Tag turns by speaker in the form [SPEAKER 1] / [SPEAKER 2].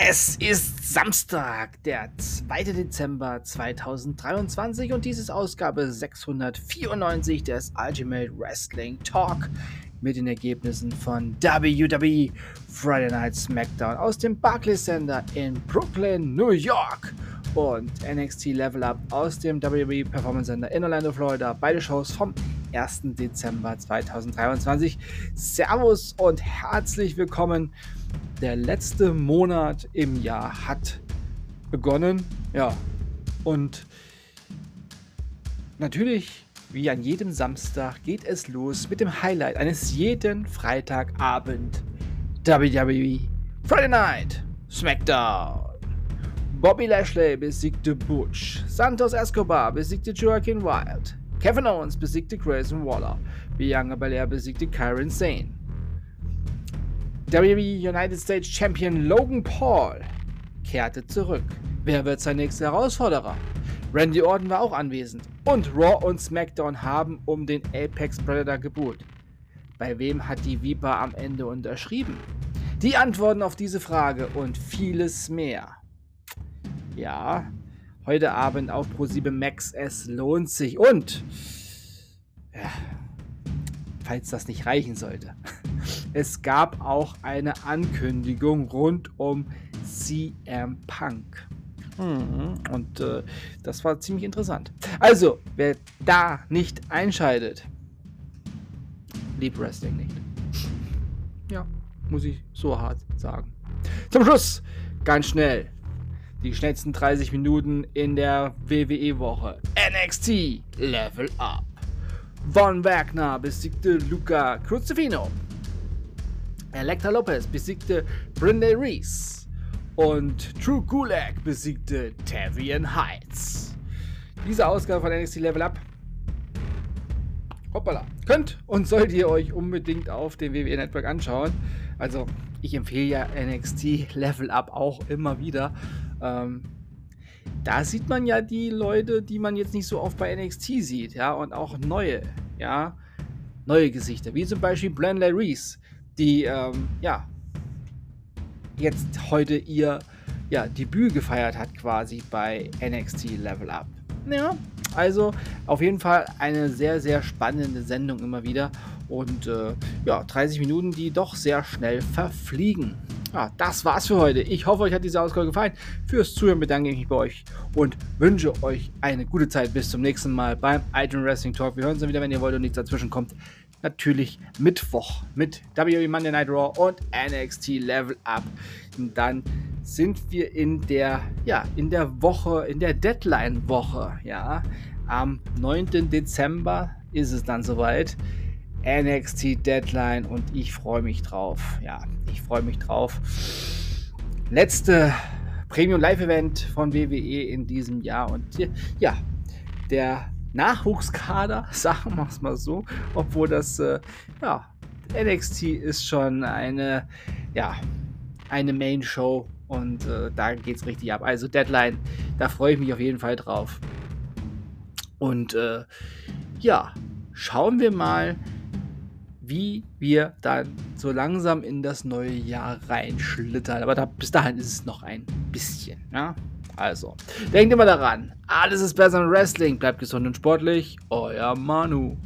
[SPEAKER 1] Es ist Samstag, der 2. Dezember 2023 und dies ist Ausgabe 694 des Ultimate Wrestling Talk mit den Ergebnissen von WWE Friday Night SmackDown aus dem Barclays Center in Brooklyn, New York und NXT Level Up aus dem WWE Performance Center in Orlando, Florida. Beide Shows vom 1. Dezember 2023. Servus und herzlich willkommen der letzte Monat im Jahr hat begonnen. Ja, und natürlich, wie an jedem Samstag, geht es los mit dem Highlight eines jeden Freitagabend. WWE Friday Night SmackDown. Bobby Lashley besiegte Butch. Santos Escobar besiegte Joaquin Wild. Kevin Owens besiegte Grayson Waller. Bianca Belair besiegte Kyron Sane. WWE United States Champion Logan Paul kehrte zurück. Wer wird sein nächster Herausforderer? Randy Orton war auch anwesend. Und Raw und SmackDown haben um den Apex Predator gebucht. Bei wem hat die Viper am Ende unterschrieben? Die Antworten auf diese Frage und vieles mehr. Ja, heute Abend auf Pro7 Max, es lohnt sich. Und, ja, falls das nicht reichen sollte. Es gab auch eine Ankündigung rund um CM Punk. Mhm. Und äh, das war ziemlich interessant. Also, wer da nicht einschaltet, liebt Wrestling nicht. Ja, muss ich so hart sagen. Zum Schluss, ganz schnell, die schnellsten 30 Minuten in der WWE-Woche. NXT Level Up. Von Wagner besiegte Luca Cruzifino. Elektra Lopez besiegte Brindley Reese. Und True Gulag besiegte Tavian Heights. Diese Ausgabe von NXT Level Up hoppala, könnt und sollt ihr euch unbedingt auf dem WWE Network anschauen. Also, ich empfehle ja NXT Level Up auch immer wieder. Ähm, da sieht man ja die Leute, die man jetzt nicht so oft bei NXT sieht, ja, und auch neue, ja, neue Gesichter, wie zum Beispiel Blandley Reese, die, ähm, ja, jetzt heute ihr ja, Debüt gefeiert hat quasi bei NXT Level Up. Ja, also auf jeden Fall eine sehr, sehr spannende Sendung immer wieder. Und äh, ja, 30 Minuten, die doch sehr schnell verfliegen. Ja, das war's für heute. Ich hoffe, euch hat diese Ausgabe gefallen. Fürs Zuhören bedanke ich mich bei euch und wünsche euch eine gute Zeit. Bis zum nächsten Mal beim Item Wrestling Talk. Wir hören uns dann wieder, wenn ihr wollt und nichts dazwischen kommt. Natürlich Mittwoch mit WWE Monday Night Raw und NXT Level Up. Und dann sind wir in der, ja, in der Woche, in der Deadline-Woche, ja. Am 9. Dezember ist es dann soweit. NXT Deadline und ich freue mich drauf. Ja, ich freue mich drauf. Letzte Premium Live Event von WWE in diesem Jahr und ja, der Nachwuchskader, sagen wir es mal so, obwohl das äh, ja, NXT ist schon eine ja, eine Main Show und äh, da es richtig ab. Also Deadline, da freue ich mich auf jeden Fall drauf. Und äh, ja, schauen wir mal, wie wir dann so langsam in das neue Jahr reinschlittern. Aber da, bis dahin ist es noch ein bisschen. Ja? Also, denkt immer daran, alles ist besser im Wrestling. Bleibt gesund und sportlich. Euer Manu.